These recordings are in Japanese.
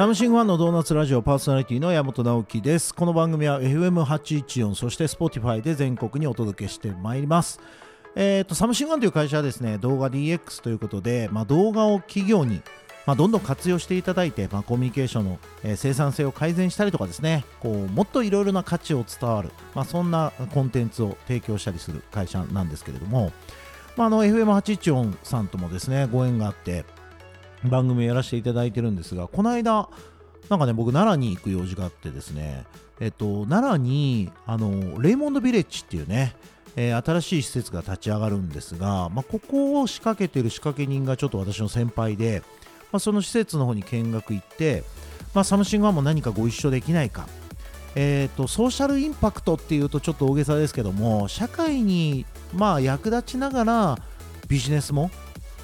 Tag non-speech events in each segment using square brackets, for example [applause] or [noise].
サムシングファンのドーナツラジオパーソナリティの山本直樹です。この番組は FM814 そして Spotify で全国にお届けしてまいります。えーと、サムシングファンという会社はですね動画 DX ということで、まあ、動画を企業に、まあ、どんどん活用していただいて、まあ、コミュニケーションの、えー、生産性を改善したりとかですねこうもっといろいろな価値を伝わる、まあ、そんなコンテンツを提供したりする会社なんですけれども、まあ、あの FM814 さんともですねご縁があって番組をやらせていただいてるんですがこの間なんかね僕奈良に行く用事があってですねえっと奈良にあのレイモンドビレッジっていうねえー、新しい施設が立ち上がるんですが、まあ、ここを仕掛けてる仕掛け人がちょっと私の先輩で、まあ、その施設の方に見学行って、まあ、サムシングファンも何かご一緒できないか、えーと、ソーシャルインパクトっていうとちょっと大げさですけども社会にまあ役立ちながらビジネスも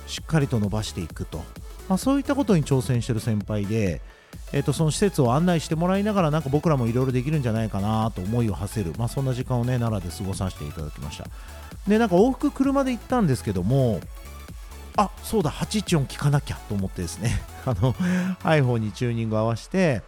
しっかりと伸ばしていくと、まあ、そういったことに挑戦してる先輩で、えー、とその施設を案内してもらいながらなんか僕らもいろいろできるんじゃないかなと思いを馳せる、まあ、そんな時間をね奈良で過ごさせていただきました。でなんか往復車で行ったんですけどもあそうだ814聞かなきゃと思ってですね [laughs] あの iPhone にチューニング合わせて、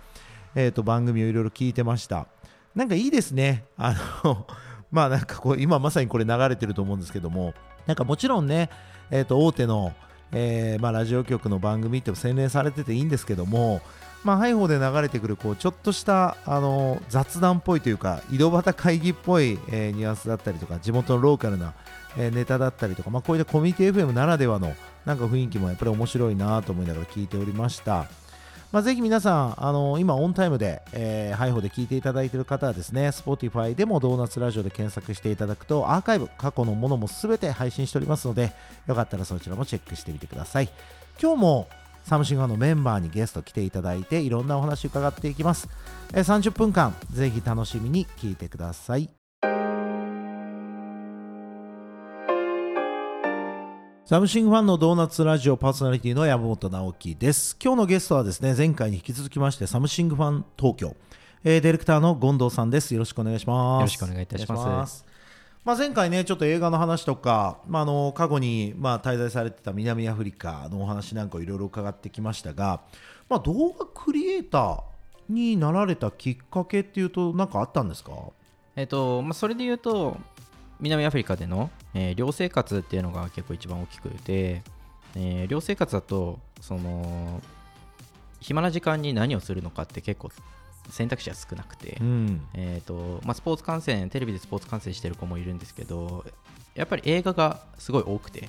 えー、と番組をいろいろ聞いてました。なんかいいですね。あの [laughs] まあなんかこう今まさにこれ流れてると思うんですけどもなんかもちろんね、えー、と大手のえーまあ、ラジオ局の番組って洗練されてていいんですけどもまあ、ハイホーで流れてくるこうちょっとしたあの雑談っぽいというか井戸端会議っぽい、えー、ニュアンスだったりとか地元のローカルな、えー、ネタだったりとか、まあ、こういったコミュニティ FM ならではのなんか雰囲気もやっぱり面白いなと思いながら聞いておりました。まあ、ぜひ皆さん、あの今オンタイムで、えー、ハイホで聞いていただいている方はですね、Spotify でもドーナツラジオで検索していただくと、アーカイブ、過去のものもすべて配信しておりますので、よかったらそちらもチェックしてみてください。今日もサムシングファンのメンバーにゲスト来ていただいていろんなお話伺っていきます、え30分間ぜひ楽しみに聞いてくださいサムシングファンのドーナツラジオパーソナリティの山本直樹です。今日のゲストはですね前回に引き続きましてサムシングファン東京、えー、ディレクターの権藤さんです。よろしくお願いします。よろしくお願いいたします。まあ、前回ねちょっと映画の話とか、まあ、あの過去にまあ滞在されてた南アフリカのお話なんかをいろいろ伺ってきましたが、まあ、動画クリエイターになられたきっかけっていうと何かあったんですか？えっとまあ、それで言うと南アフリカでの、えー、寮生活っていうのが結構一番大きくて、えー、寮生活だとその暇な時間に何をするのかって結構選択肢は少なくて、うん、えーとまあ、スポーツ観戦テレビでスポーツ観戦してる子もいるんですけどやっぱり映画がすごい多くて、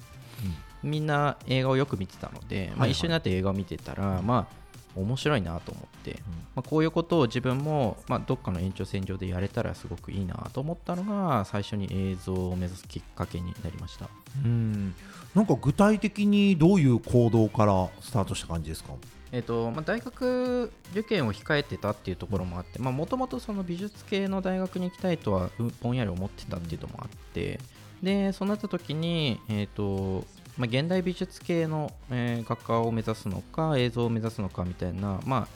うん、みんな映画をよく見てたので、まあ、一緒になって映画を見てたら、まあ面白いなと思って、うん、まあ、こういうことを自分も、まあ、どっかの延長線上でやれたらすごくいいなと思ったのが最初に映像を目指すきっかけになりました。うん。なんか具体的にどういう行動からスタートした感じですか？えーとまあ、大学受験を控えてたっていうところもあってもともと美術系の大学に行きたいとはぼんやり思ってたっていうのもあってでそうなった時に、えーとまあ、現代美術系の、えー、学科を目指すのか映像を目指すのかみたいな、まあ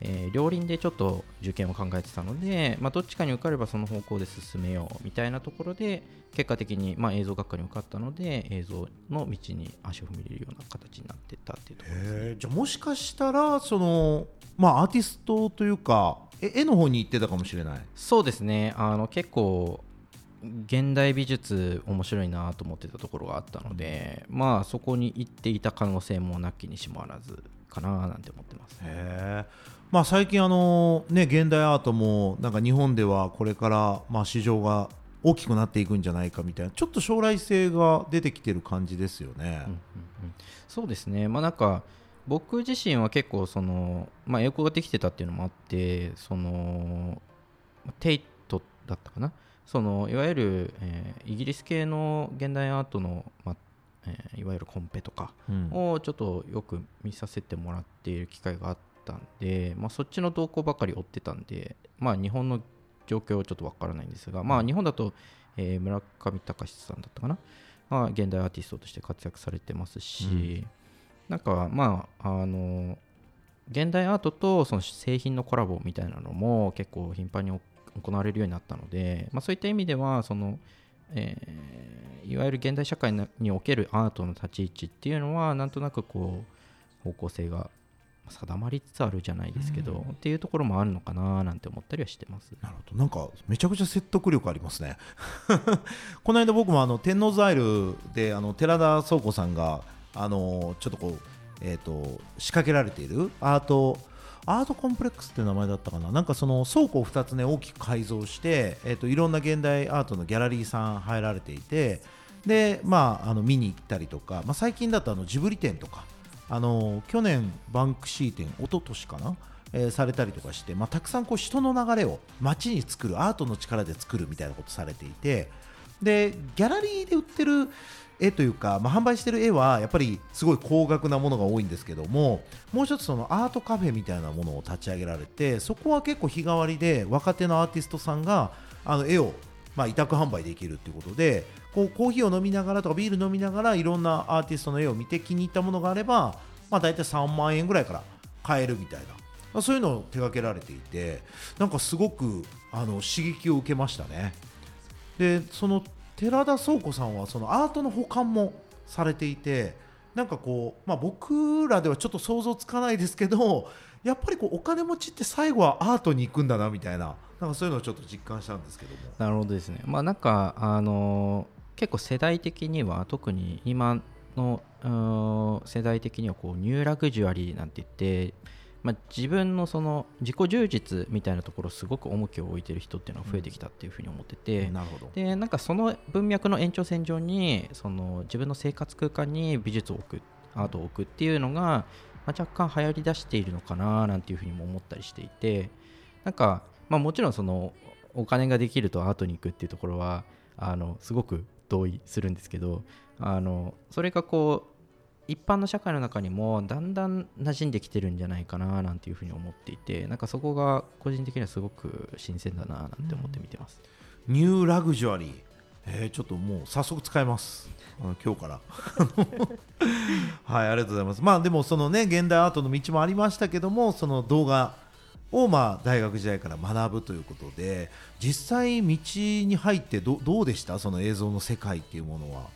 えー、両輪でちょっと受験を考えてたので、まあ、どっちかに受かればその方向で進めようみたいなところで結果的に、まあ、映像学科に受かったので映像の道に足を踏み入れるような形になってたっていうところです、じゃあもしかしたらその、まあ、アーティストというか絵の方に行ってたかもしれない。そうですね。あの結構現代美術面白いなと思ってたところがあったのでまあそこに行っていた可能性もなきにしもあらずかななんて思ってます。へまあ、最近あの、ね、現代アートもなんか日本ではこれからまあ市場が大きくなっていくんじゃないかみたいなちょっと将来性が出てきてる感じですよね。うんうんうん、そうですね、まあ、なんか僕自身は結構その、まあ、英語ができてたっていうのもあってそのテイトだったかなそのいわゆる、えー、イギリス系の現代アートの、まあえー、いわゆるコンペとかをちょっとよく見させてもらっている機会があったんで、まあ、そっちの動向ばかり追ってたんで、まあ、日本の状況はちょっとわからないんですが、まあ、日本だと、えー、村上隆さんだったかな、まあ、現代アーティストとして活躍されてますし、うん、なんかまああの現代アートとその製品のコラボみたいなのも結構頻繁に行われるようになったので、まあ、そういった意味ではそのえー、いわゆる現代社会におけるアートの立ち位置っていうのはなんとなくこう方向性が定まりつつあるじゃないですけど、うん。っていうところもあるのかななんて思ったりはしてます。なるほど。なんかめちゃくちゃ説得力ありますね。[laughs] この間僕もあの天王ザイルであの寺田倉庫さんがあのちょっとこう、えー、と仕掛けられているアートアートコンプレックスって名前だったかな？なんかその倉庫を2つね大きく改造して、えー、といろんな現代アートのギャラリーさん入られていてでまああの見に行ったりとか、まあ、最近だとあのジブリ展とかあの去年バンクシー展一昨年かな？えーされたりとかして、まあ、たくさんこう人の流れを街に作るアートの力で作るみたいなことされていてでギャラリーで売ってる絵というか、まあ、販売してる絵はやっぱりすごい高額なものが多いんですけどももう一つそのアートカフェみたいなものを立ち上げられてそこは結構日替わりで若手のアーティストさんがあの絵をまあ委託販売できるっていうことでこうコーヒーを飲みながらとかビール飲みながらいろんなアーティストの絵を見て気に入ったものがあれば、まあ、大体3万円ぐらいから買えるみたいな、まあ、そういうのを手掛けられていてなんかすごくあの刺激を受けましたね。でその寺田倉庫さんはそのアートの保管もされていてなんかこう、まあ、僕らではちょっと想像つかないですけどやっぱりこうお金持ちって最後はアートに行くんだなみたいななんかそういうのをちょっと実感したんですけども。なるほどですね。まあなんかあの結構世代的には特に今の世代的にはこうニューラグジュアリーなんて言って、まあ、自分のその自己充実みたいなところすごく重きを置いてる人っていうのは増えてきたっていうふうに思ってて、なるほど。でなんかその文脈の延長線上にその自分の生活空間に美術を置くアートを置くっていうのが、まあ、若干流行りだしているのかななんていうふうにも思ったりしていてなんか、まあ、もちろんそのお金ができるとアートに行くっていうところはあのすごく同意するんですけどあのそれがこう一般の社会の中にもだんだん馴染んできてるんじゃないかななんていうふうに思っていてなんかそこが個人的にはすごく新鮮だななんて思って見てます。ニューラグジュアリー、えーちょっともう早速使います。あの今日から。[laughs] はいありがとうございます。まあでもそのね現代アートの道もありましたけどもその動画をまあ大学時代から学ぶということで実際道に入ってどどうでした？その映像の世界っていうものは。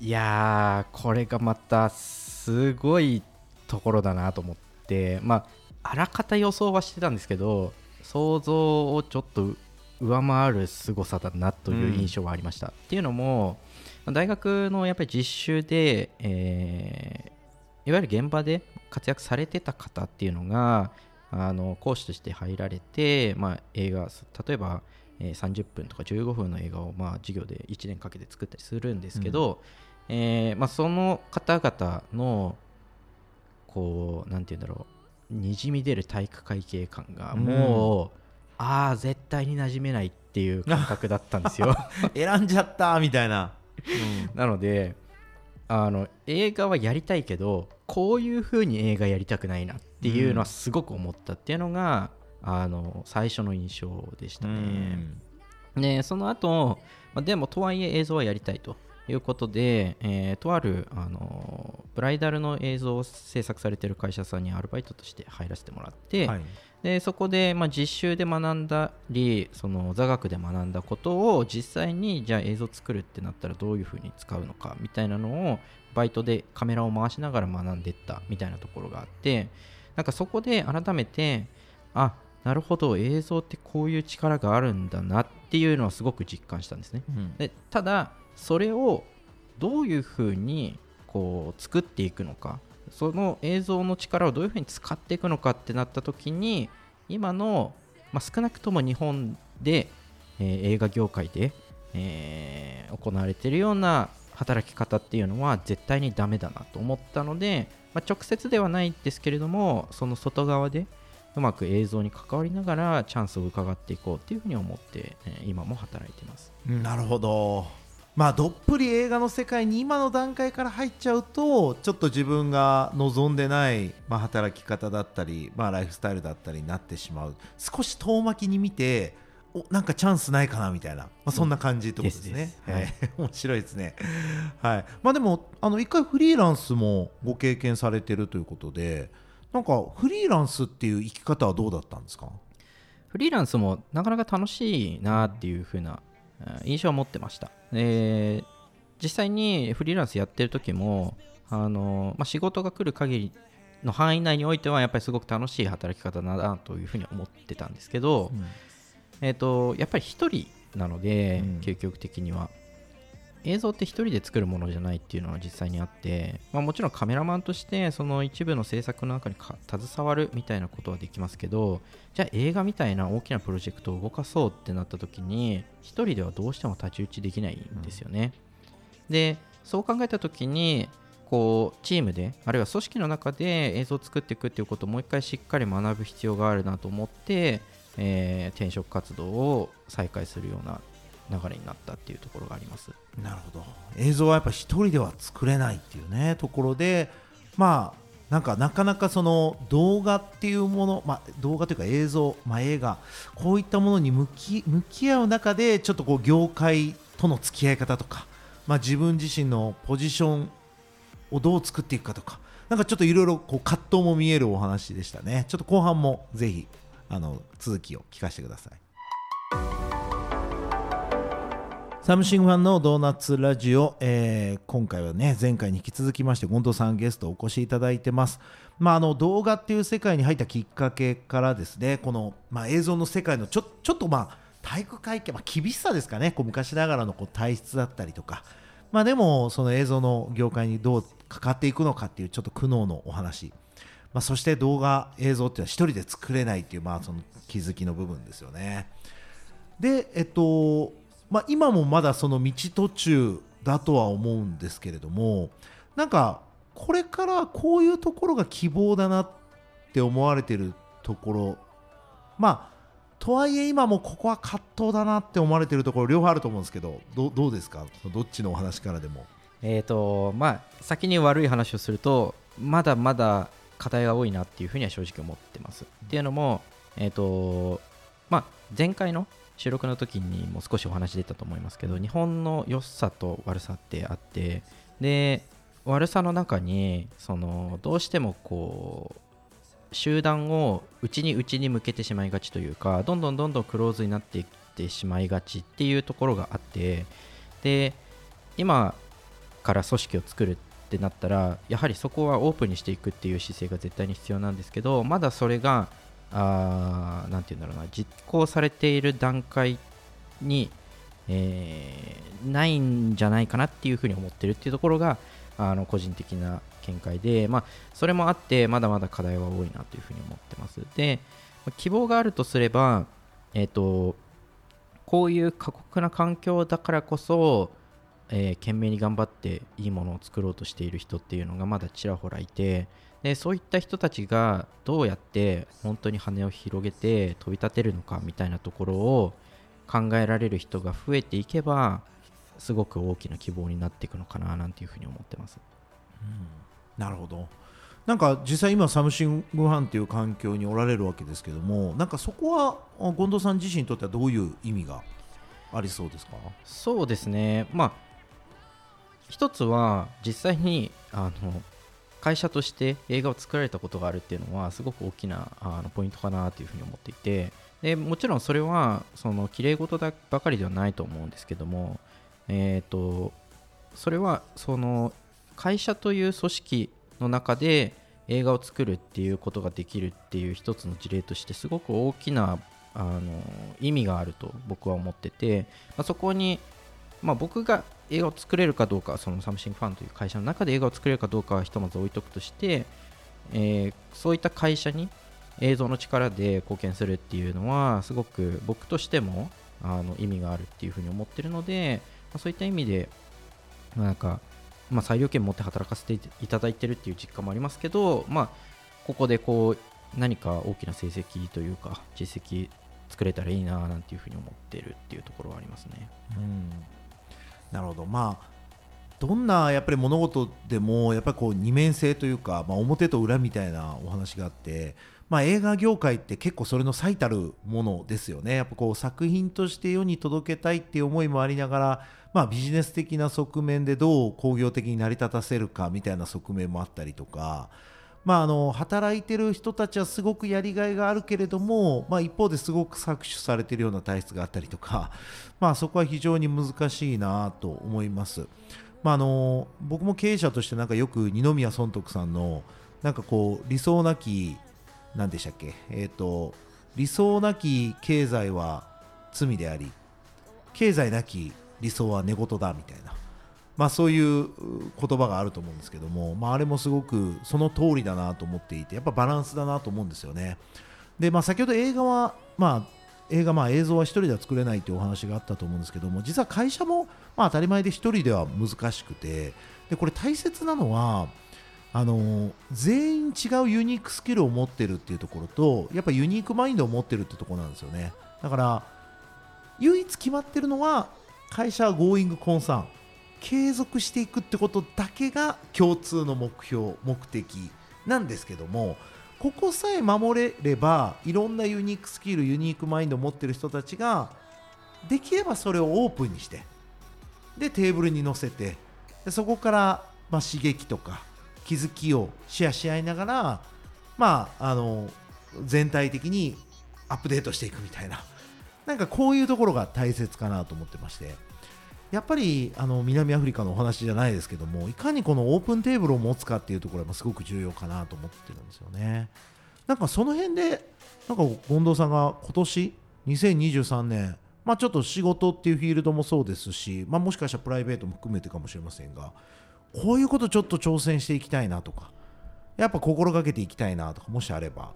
いやーこれがまたすごいところだなと思ってまああらかた予想はしてたんですけど想像をちょっと上回る凄さだなという印象はありました、っていうのも大学のやっぱり実習で、えーいわゆる現場で活躍されてた方っていうのがあの講師として入られて、まあ、映画例えば、えー30分とか15分の映画を、まあ、授業で1年かけて作ったりするんですけど、えーまあ、その方々のこうなんて言うんだろうにじみ出る体育会系感がもう、ああ絶対に馴染めないっていう感覚だったんですよ。[laughs] 選んじゃったみたいな、なのであの映画はやりたいけどこういう風に映画やりたくないなっていうのはすごく思ったっていうのが、あの最初の印象でしたね。でその後、まあでもとはいえ映像はやりたいということで、えーとあるあのブライダルの映像を制作されている会社さんにアルバイトとして入らせてもらって、はいでそこで、まあ、実習で学んだりその座学で学んだことを実際にじゃあ映像作るってなったらどういうふうに使うのかみたいなのをバイトでカメラを回しながら学んでいったみたいなところがあってなんかそこで改めてあなるほど映像ってこういう力があるんだなっていうのはすごく実感したんですね。うんでただそれをどういうふうにこう作っていくのかその映像の力をどういうふうに使っていくのかってなった時に今の、まあ、少なくとも日本で、えー映画業界で、えー行われているような働き方っていうのは絶対にダメだなと思ったので、まあ、直接ではないですけれどもその外側でうまく映像に関わりながらチャンスを伺っていこうっていうふうに思って、えー今も働いてます。なるほどまあどっぷり映画の世界に今の段階から入っちゃうとちょっと自分が望んでない、まあ、働き方だったり、まあ、ライフスタイルだったりになってしまう。少し遠巻きに見ておなんかチャンスないかなみたいな、まあ、そんな感じってことですね。ですです。はい。[laughs] 面白いですね。はい。まあでもあの一回フリーランスもご経験されてるということでなんかフリーランスっていう生き方はどうだったんですか？フリーランスもなかなか楽しいなっていう風なえー印象は持ってました。で実際にフリーランスやってる時もあの、まあ、仕事が来る限りの範囲内においてはやっぱりすごく楽しい働き方だなというふうに思ってたんですけど、うん。えー、とやっぱり一人なので、うん。究極的には映像って一人で作るものじゃないっていうのは実際にあって、まあ、もちろんカメラマンとしてその一部の制作の中に携わるみたいなことはできますけどじゃあ映画みたいな大きなプロジェクトを動かそうってなった時に一人ではどうしても太刀打ちできないんですよね、でそう考えた時にこうチームであるいは組織の中で映像を作っていくっていうことをもう一回しっかり学ぶ必要があるなと思って、えー転職活動を再開するような流れになったっていうところがあります。なるほど。映像はやっぱ一人では作れないっていうねところでまあなんかなかなかその動画っていうもの、まあ、動画というか映像、まあ、映画こういったものに向き向き合う中でちょっとこう業界との付き合い方とか、まあ、自分自身のポジションをどう作っていくかとかなんかちょっといろいろ葛藤も見えるお話でしたね。ちょっと後半もぜひあの続きを聞かせてください。サムシングファンのドーナツラジオ、えー今回はね前回に引き続きまして権藤さんゲストお越しいただいてます、まあ、あの動画っていう世界に入ったきっかけからですねこの、まあ、映像の世界のちょちょっとまあ体育会系、まあ、厳しさですかねこう昔ながらのこう体質だったりとか、まあ、でもその映像の業界にどうかかっていくのかっていうちょっと苦悩のお話。まあ、そして動画映像っていうのは一人で作れないっていう、まあ、その気づきの部分ですよね。で、えっとまあ、今もまだその道途中だとは思うんですけれどもなんかこれからこういうところが希望だなって思われてるところまあとはいえ今もここは葛藤だなって思われてるところ両方あると思うんですけどどどうですか？どっちのお話からでも。えーとまあ、先に悪い話をするとまだまだ課題が多いなっていうふうには正直思ってます。っていうのも、えーとまあ、前回の収録の時にも少しお話出たと思いますけど日本の良さと悪さってあってで悪さの中にそのどうしてもこう集団を内に内に向けてしまいがちというかどんどんどんどんクローズになっていってしまいがちっていうところがあってで今から組織を作るってなったらやはりそこはオープンにしていくっていう姿勢が絶対に必要なんですけどまだそれがあなんて言うんだろうな。実行されている段階に、えーないんじゃないかなっていうふうに思ってるっていうところがあの個人的な見解で、まあ、それもあってまだまだ課題は多いなというふうに思ってます。で希望があるとすれば、えー、とこういう過酷な環境だからこそ、えー懸命に頑張っていいものを作ろうとしている人っていうのがまだちらほらいてでそういった人たちがどうやって本当に羽を広げて飛び立てるのかみたいなところを考えられる人が増えていけばすごく大きな希望になっていくのかななんていうふうに思ってます。なるほど。なんか実際今サムシングファンっていう環境におられるわけですけどもなんかそこはあ権藤さん自身にとってはどういう意味がありそうですか？そうですね、まあ、一つは実際にあの会社として映画を作られたことがあるっていうのはすごく大きなあのポイントかなというふうに思っていてでもちろんそれはその綺麗事だばかりではないと思うんですけども、えー、とそれはその会社という組織の中で映画を作るっていうことができるっていう一つの事例としてすごく大きなあの意味があると僕は思ってて、まあ、そこに、まあ、僕が映画を作れるかどうかそのサムシングファンという会社の中で映画を作れるかどうかはひとまず置いとくとして、えーそういった会社に映像の力で貢献するっていうのはすごく僕としてもあの意味があるっていうふうに思ってるので、まあ、そういった意味で、まあなんか、まあ、裁量権持って働かせていただいてるっていう実感もありますけど、まあ、ここでこう何か大きな成績というか実績作れたらいいななんていうふうに思ってるっていうところはありますね。うんなるほどまあどんなやっぱり物事でもやっぱこう二面性というか、まあ、表と裏みたいなお話があって、まあ、映画業界って結構それの最たるものですよねやっぱこう作品として世に届けたいっていう思いもありながら、まあ、ビジネス的な側面でどう工業的に成り立たせるかみたいな側面もあったりとか。まあ、あの働いてる人たちはすごくやりがいがあるけれども、まあ、一方ですごく搾取されているような体質があったりとか、[laughs] まあ、そこは非常に難しいなと思います。まあ、あの僕も経営者としてなんかよく二宮尊徳さんのなんかこう理想なき何でしたっけ？えっ、と理想なき経済は罪であり経済なき理想は寝言だみたいなまあそういう言葉があると思うんですけども、まあ、あれもすごくその通りだなと思っていてやっぱバランスだなと思うんですよね。でまあ先ほど映画はまあ映画まあ映像は1人では作れないというお話があったと思うんですけども実は会社もまあ当たり前で1人では難しくてでこれ大切なのはあの全員違うユニークスキルを持ってるっていうところとやっぱユニークマインドを持ってるってところなんですよね。だから唯一決まってるのは会社は Going コンサーン継続していくってことだけが共通の目標目的なんですけどもここさえ守れればいろんなユニークスキルユニークマインドを持ってる人たちができればそれをオープンにしてでテーブルに乗せてでそこからまあ刺激とか気づきをシェアし合いながらまああの全体的にアップデートしていくみたいな。なんかこういうところが大切かなと思ってまして。やっぱりあの南アフリカのお話じゃないですけどもいかにこのオープンテーブルを持つかっていうところがすごく重要かなと思ってるんですよね。なんかその辺でなんか近藤さんが今年2023年まあちょっと仕事っていうフィールドもそうですし、まあ、もしかしたらプライベートも含めてかもしれませんがこういうことちょっと挑戦していきたいなとかやっぱ心がけていきたいなとかもしあれば。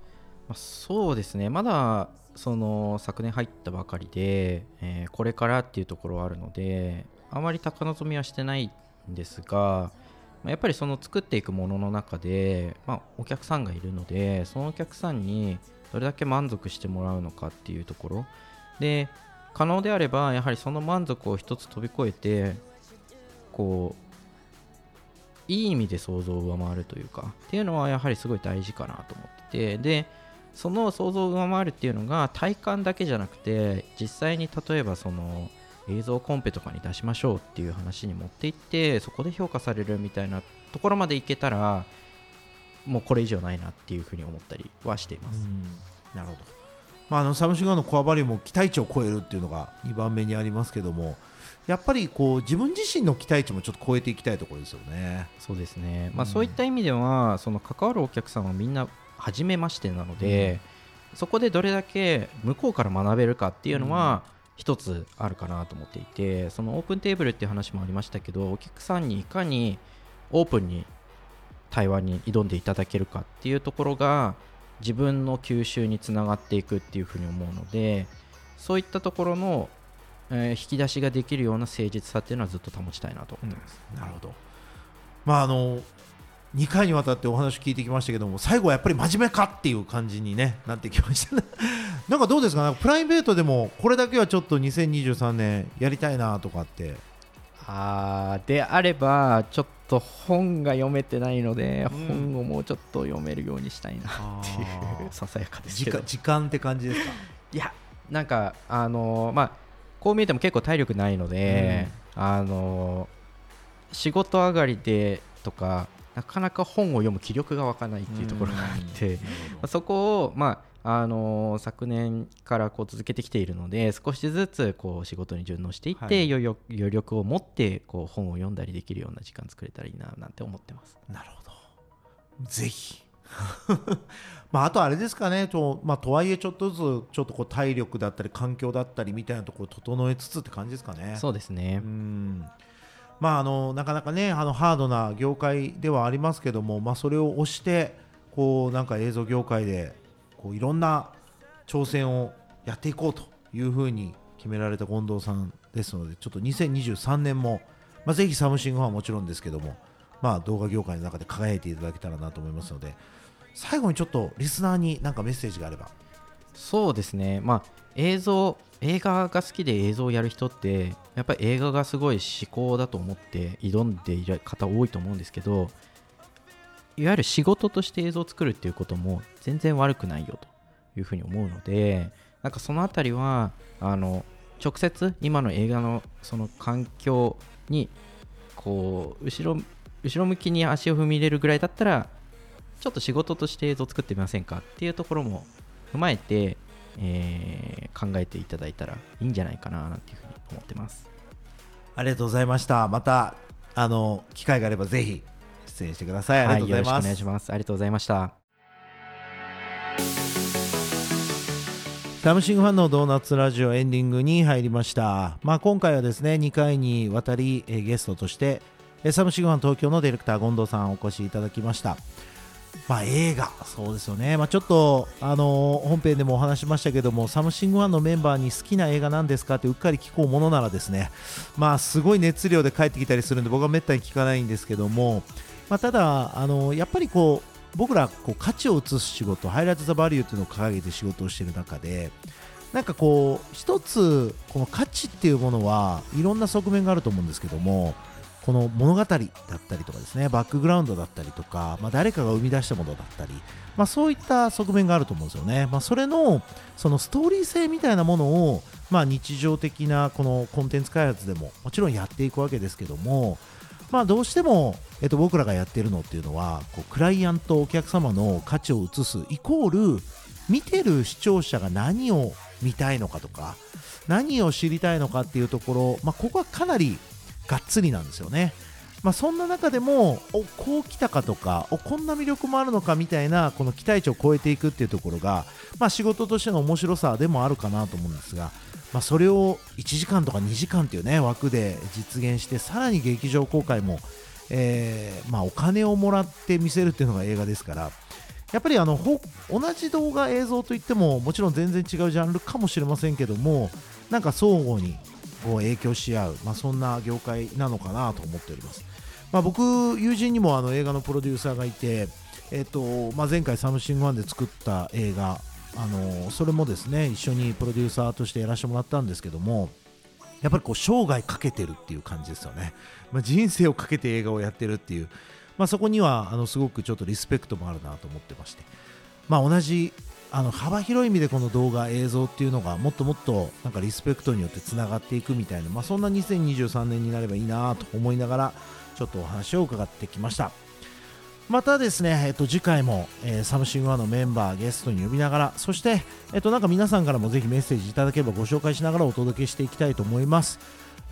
まあ、そうですね。まだその昨年入ったばかりで、えーこれからっていうところはあるのであまり高望みはしてないんですがやっぱりその作っていくものの中で、まあ、お客さんがいるのでそのお客さんにどれだけ満足してもらうのかっていうところ。で可能であればやはりその満足を一つ飛び越えてこういい意味で想像を上回るというかっていうのはやはりすごい大事かなと思っててでその想像を上回るっていうのが体感だけじゃなくて実際に例えばその映像コンペとかに出しましょうっていう話に持っていってそこで評価されるみたいなところまでいけたらもうこれ以上ないなっていうふうに思ったりはしています。なるほど、まあ、あのサムシンガーのコアバリューも期待値を超えるっていうのが2番目にありますけどもやっぱりこう自分自身の期待値もちょっと超えていきたいところですよね。そうですね、まあ、うんそういった意味では、その関わるお客さんはみんな初めましてなので、そこでどれだけ向こうから学べるかっていうのは、一つあるかなと思っていてそのオープンテーブルっていう話もありましたけどお客さんにいかにオープンに対話に挑んでいただけるかっていうところが自分の吸収につながっていくっていうふうに思うのでそういったところの、えー引き出しができるような誠実さっていうのはずっと保ちたいなと思ってます。なるほど。まああの2回にわたってお話聞いてきましたけども最後はやっぱり真面目かっていう感じに、ね、なってきましたね。なんかどうですか？なんかプライベートでもこれだけはちょっと2023年やりたいなとかって。あーであればちょっと本が読めてないので、うん。本をもうちょっと読めるようにしたいなっていうささやかですけど。時間時間って感じですか？いやなんかあのーまあこう見えても結構体力ないので、あのー仕事上がりでとかなかなか本を読む気力が湧かないっていうところがあって、まあそこを、まああのー昨年からこう続けてきているので少しずつこう仕事に順応していって、余力を持ってこう本を読んだりできるような時間作れたらいいななんて思ってます。なるほど。ぜひ。[laughs] まああとあれですかね。と,、まあ、とはいえちょっとずつちょっとこう体力だったり環境だったりみたいなところを整えつつって感じですかね。そうですね、うんまあ、あのなかなかねあのハードな業界ではありますけども、まあ、それを推してこうなんか映像業界でこういろんな挑戦をやっていこうというふうに決められた近藤さんですのでちょっと2023年も、まあ、ぜひサムシングファンはもちろんですけども、まあ、動画業界の中で輝いていただけたらなと思いますので最後にちょっとリスナーになんかメッセージがあれば。そうですね、まあ、映像、映画が好きで映像をやる人って、やっぱり映画がすごい至高だと思って挑んでいる方多いと思うんですけど、いわゆる仕事として映像を作るっていうことも全然悪くないよというふうに思うので、なんかそのあたりは、あの直接今の映画のその環境にこう後ろ後ろ向きに足を踏み入れるぐらいだったらちょっと仕事として映像を作ってみませんかっていうところも踏まえて、えー考えていただいたらいいんじゃないかななんていうふうに思ってます。ありがとうございました。またあの機会があればぜひ出演してください。ありがとうございます、はい、よろしくお願いします。ありがとうございました。サムシングファンのドーナツラジオエンディングに入りました、まあ、今回はですね2回にわたり、えゲストとしてサムシングファン東京のディレクター権藤さんお越しいただきましたまあ、映画、そうですよね、まあ、ちょっと、あのー、本編でもお話しましたけども、サムシングファンのメンバーに好きな映画なんですかってうっかり聞こうものならですね、まあ、すごい熱量で返ってきたりするんで、僕はめったに聞かないんですけども、まあ、ただ、あのー、やっぱりこう、僕らこう価値を映す仕事 Highlight the Value っていうのを掲げて仕事をしている中でなんかこう一つこの価値っていうものはいろんな側面があると思うんですけどもこの物語だったりとかですねバックグラウンドだったりとか、まあ、誰かが生み出したものだったり、まあ、そういった側面があると思うんですよね、まあ、それのそのストーリー性みたいなものを、まあ、日常的なこのコンテンツ開発でももちろんやっていくわけですけどもまあ、どうしても、えっと、僕らがやってるのっていうのはこうクライアントお客様の価値を移すイコール見てる視聴者が何を見たいのかとか何を知りたいのかっていうところ、まあ、ここはかなりがっつりなんですよね。まあ、そんな中でもおこう来たかとかおこんな魅力もあるのかみたいなこの期待値を超えていくっていうところが、まあ、仕事としての面白さでもあるかなと思うんですが、まあ、それを1時間とか2時間っていうね枠で実現してさらに劇場公開も、えー、まあ、お金をもらって見せるっていうのが映画ですからやっぱりあの同じ動画映像といってももちろん全然違うジャンルかもしれませんけどもなんか相互にこう影響し合う、まあ、そんな業界なのかなと思っております、まあ、僕友人にもあの映画のプロデューサーがいて、えーとまあ、前回サムシングファンで作った映画あのそれもですね一緒にプロデューサーとしてやらせてもらったんですけどもやっぱりこう生涯かけてるっていう感じですよね、まあ、人生をかけて映画をやってるっていう、まあ、そこにはあのすごくちょっとリスペクトもあるなと思ってまして、まあ、同じあの幅広い意味でこの動画映像っていうのがもっともっとなんかリスペクトによってつながっていくみたいな、まあ、そんな2023年になればいいなと思いながらちょっとお話を伺ってきました。またですね、えっと、次回も、えー、サムシングファンのメンバーゲストに呼びながらそして、えっと、なんか皆さんからもぜひメッセージいただければご紹介しながらお届けしていきたいと思います、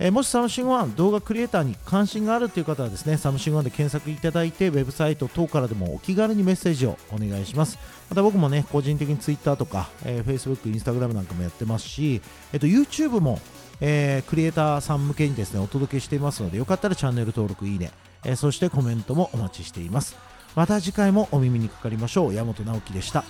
え、もしサムシングファン動画クリエイターに関心があるという方はですねサムシングファンで検索いただいてウェブサイト等からでもお気軽にメッセージをお願いします。また僕もね個人的に Twitter とか、えー、Facebook、Instagram なんかもやってますし、えっと、YouTube もえー、クリエイターさん向けにですねお届けしていますのでよかったらチャンネル登録いいね、えー、そしてコメントもお待ちしています。また次回もお耳にかかりましょう。山本直樹でした。